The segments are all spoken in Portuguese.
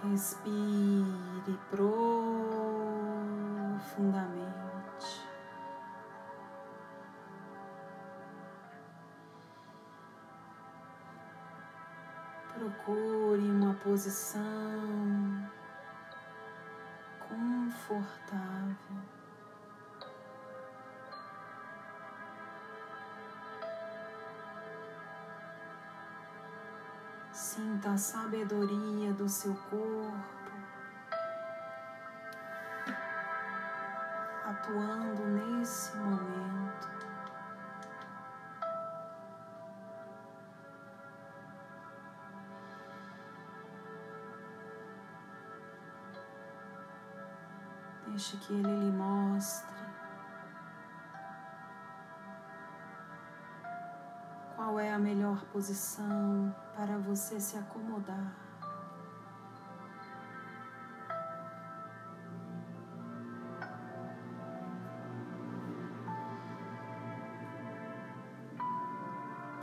Respire profundamente. Procure uma posição confortável. Sinta a sabedoria do seu corpo atuando nesse momento. Deixe que ele lhe mostre qual é a melhor posição para você se acomodar.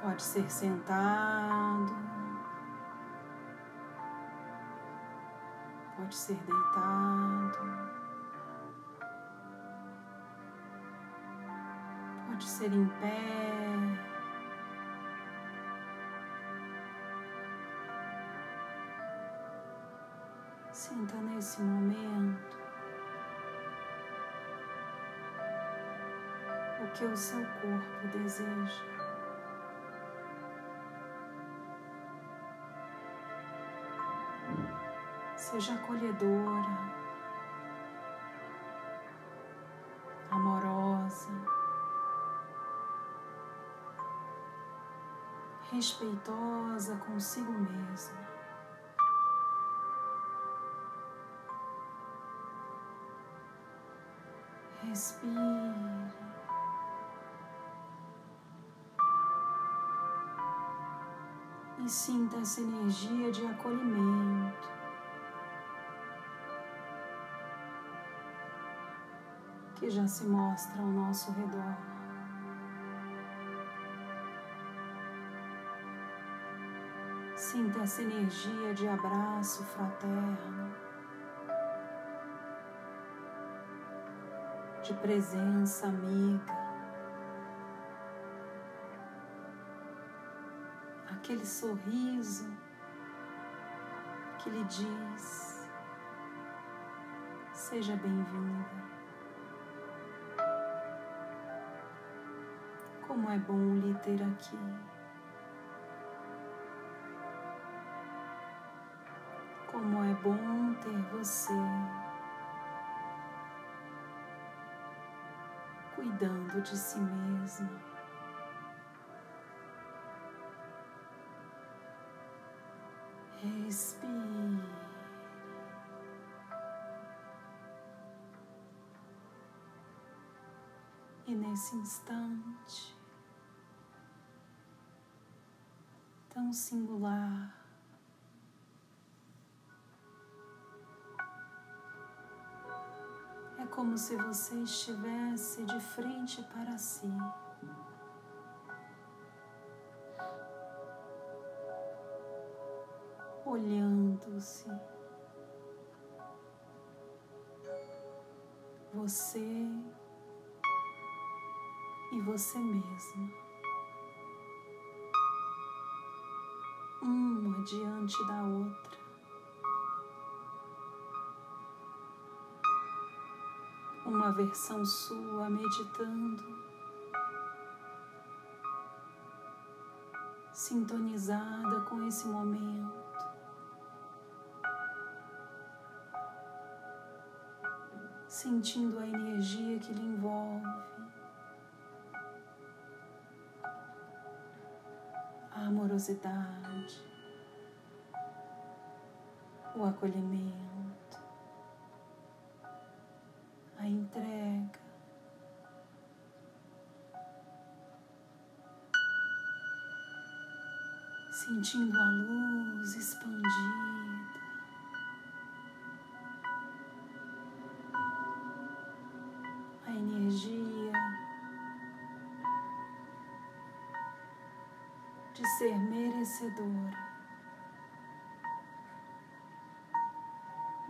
Pode ser sentado, pode ser deitado. Pode ser em pé. O seu corpo deseja. Seja acolhedora, amorosa. respeitosa consigo mesma. E sinta essa energia de acolhimento. Que já se mostra ao nosso redor. Sinta essa energia de abraço fraterno, de presença amiga, aquele sorriso que lhe diz: seja bem-vinda. Como é bom lhe ter aqui. Como é bom ter você cuidando de si mesma. Nesse instante tão singular, É como se você estivesse de frente para si. Olhando-se. Você e você mesma. Uma diante da outra. uma versão sua meditando, sintonizada com esse momento. Sentindo a energia que lhe envolve, a amorosidade, o acolhimento. a entrega. Sentindo a luz expandida. Merecedora.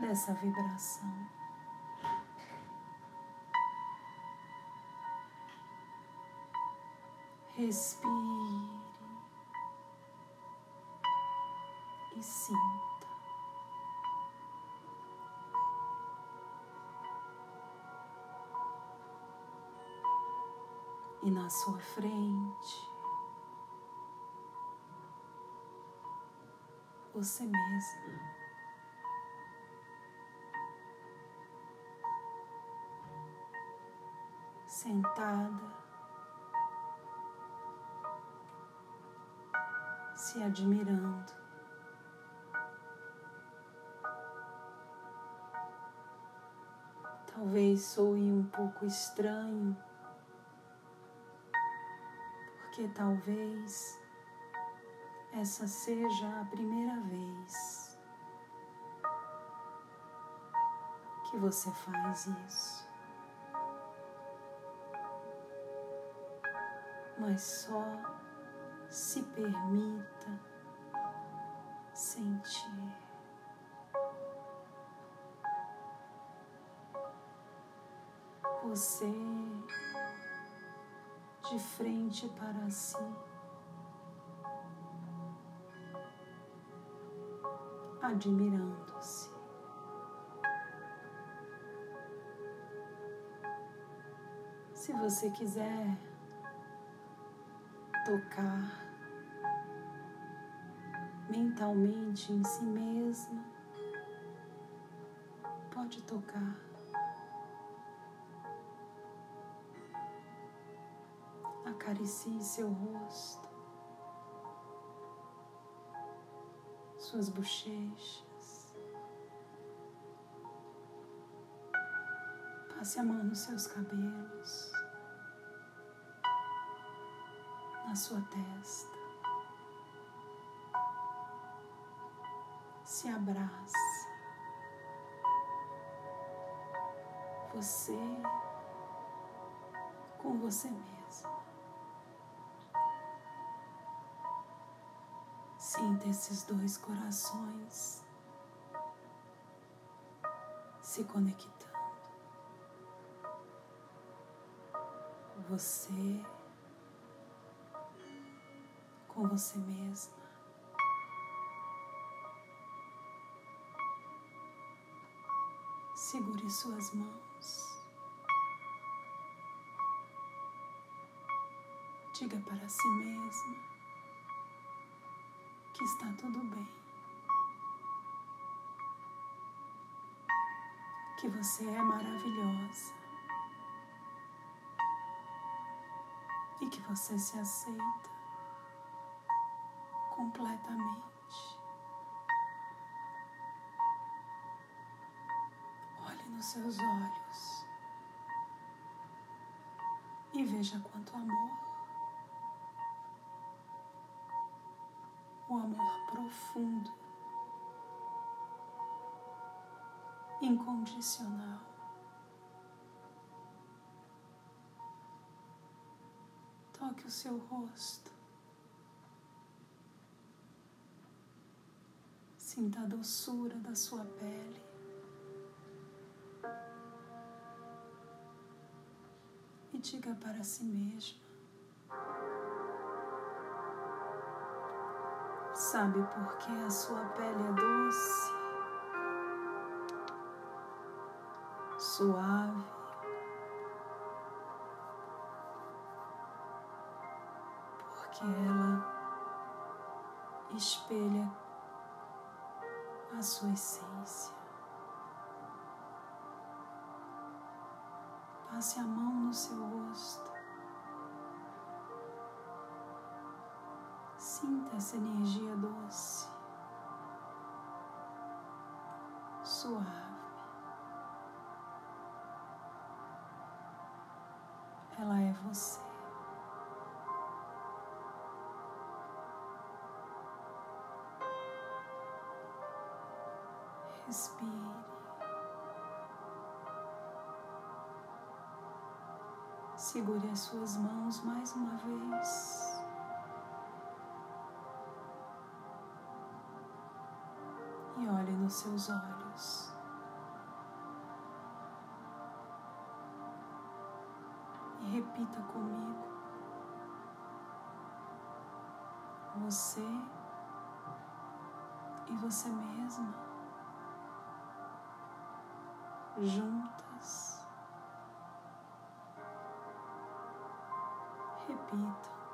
essa vibração. Respire e sinta. E na sua frente, você mesma. Sentada, se admirando. Talvez soe um pouco estranho, porque talvez essa seja a primeira vez que você faz isso. Mas só se permita sentir. Você de frente para si. Admirando-se. Se você quiser tocar mentalmente em si mesma, pode tocar. Acaricie seu rosto. Suas bochechas. Passe a mão nos seus cabelos, na sua testa. Se abraça. Você com você mesmo. Sinta esses dois corações se conectando. Você com você mesma. Segure suas mãos. Diga para si mesma que está tudo bem. Que você é maravilhosa. E que você se aceita completamente. Olhe nos seus olhos e veja quanto amor o amor profundo, incondicional. Toque o seu rosto. Sinta a doçura da sua pele. E diga para si mesmo: Sabe por que a sua pele é doce, suave, porque ela espelha a sua essência. Passe a mão no seu rosto. Sinta essa energia doce, suave. Ela é você. Respire. Segure as suas mãos mais uma vez. seus olhos. E repita comigo: Você e você mesma juntas. Repita.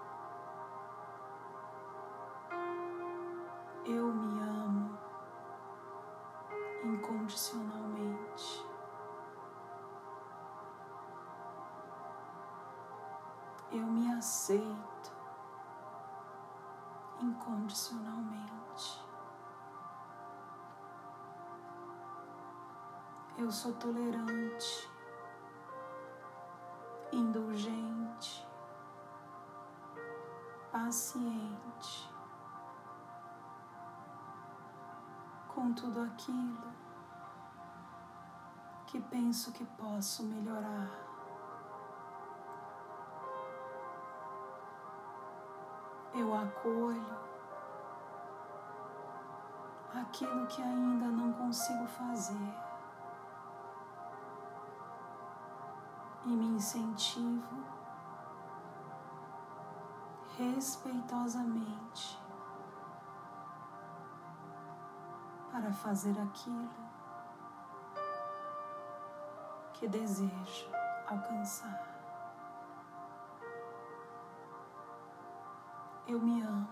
Incondicionalmente. Eu sou tolerante, indulgente, paciente com tudo aquilo que penso que posso melhorar. Eu acolho aquilo que ainda não consigo fazer e me incentivo respeitosamente para fazer aquilo que desejo alcançar. Eu me amo.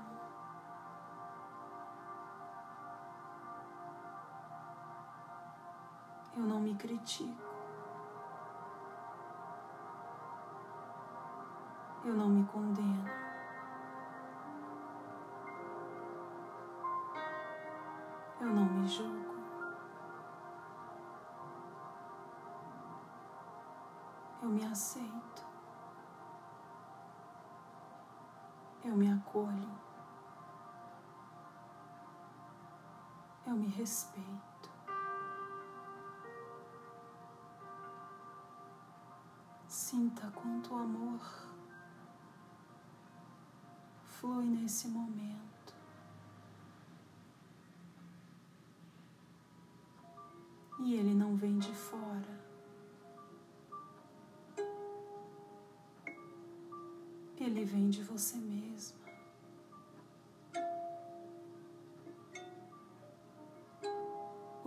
Eu não me critico. Eu não me condeno. Eu não me julgo. Eu me aceito. Eu me acolho. Eu me respeito. Sinta quanto amor flui nesse momento. e ele não vem de fora. Ele vem de você mesma.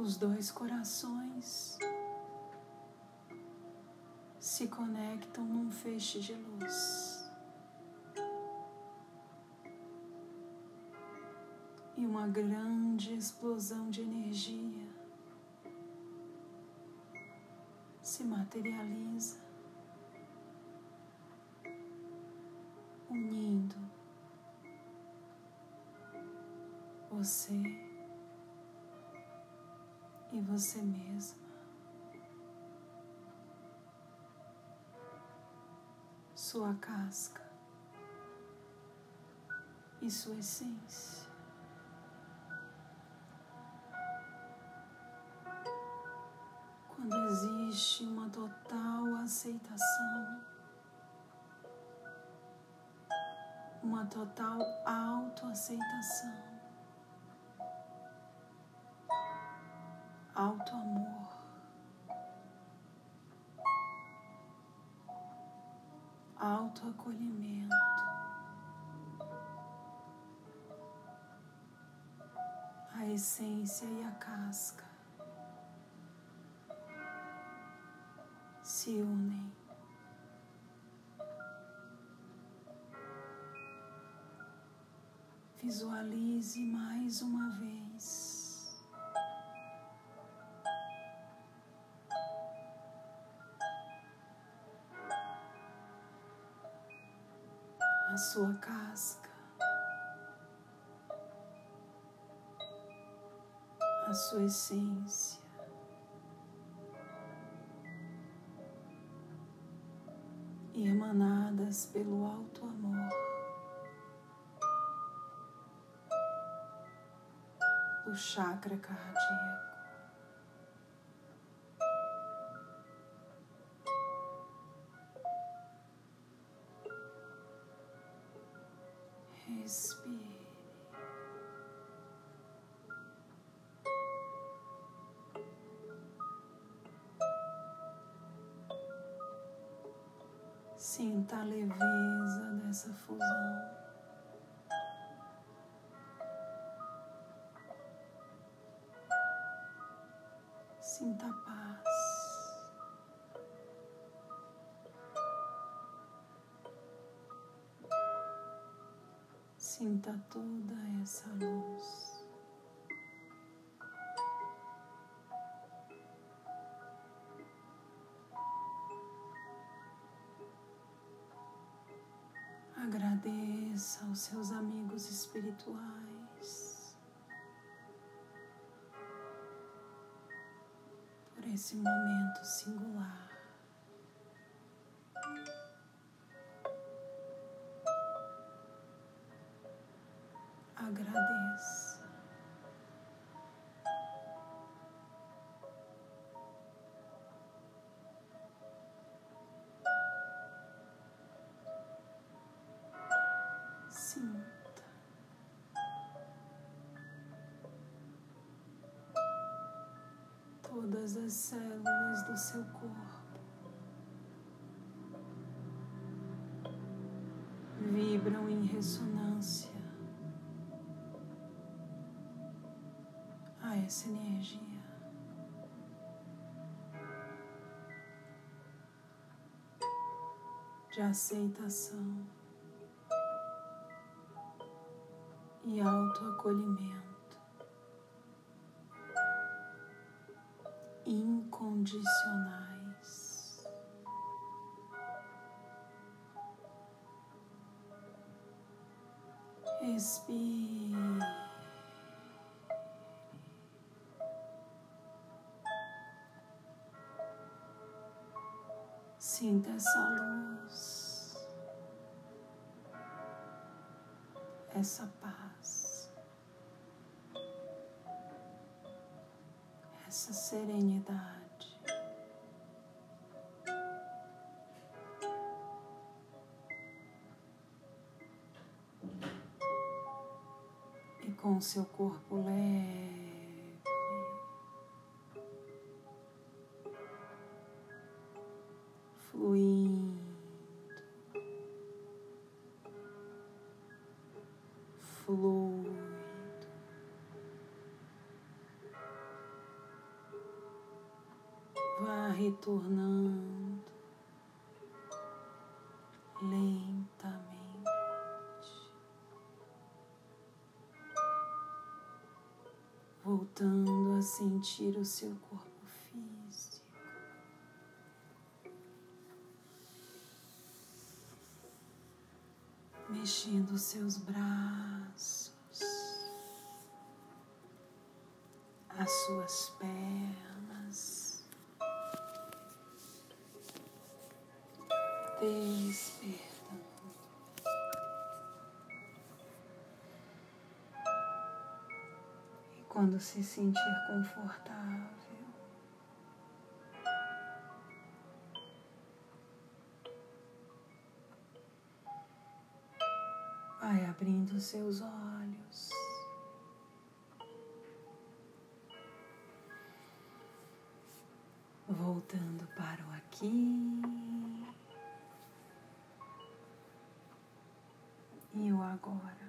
Os dois corações se conectam num feixe de luz. E uma grande explosão de energia se materializa, unindo você e você mesma. Sua casca e sua essência. quando existe uma total aceitação, uma total autoaceitação, auto-amor. Autoacolhimento, a essência e a casca se unem. Visualize mais uma vez. A sua casca, a sua essência. emanadas pelo alto amor. O chakra cardíaco. Respire. Sinta a leveza dessa fusão. Sinta toda essa luz. Agradeça aos seus amigos espirituais por esse momento singular. Todas as células do seu corpo vibram em ressonância a essa energia. De aceitação. e autoacolhimento incondicionais. Respire. Sinta essa luz, essa essa serenidade. E com seu corpo leve, lentamente. Voltando a sentir o seu corpo físico. Mexendo os seus braços, as suas pernas, despertando. E quando se sentir confortável, vai abrindo seus olhos. Voltando para o aqui agora.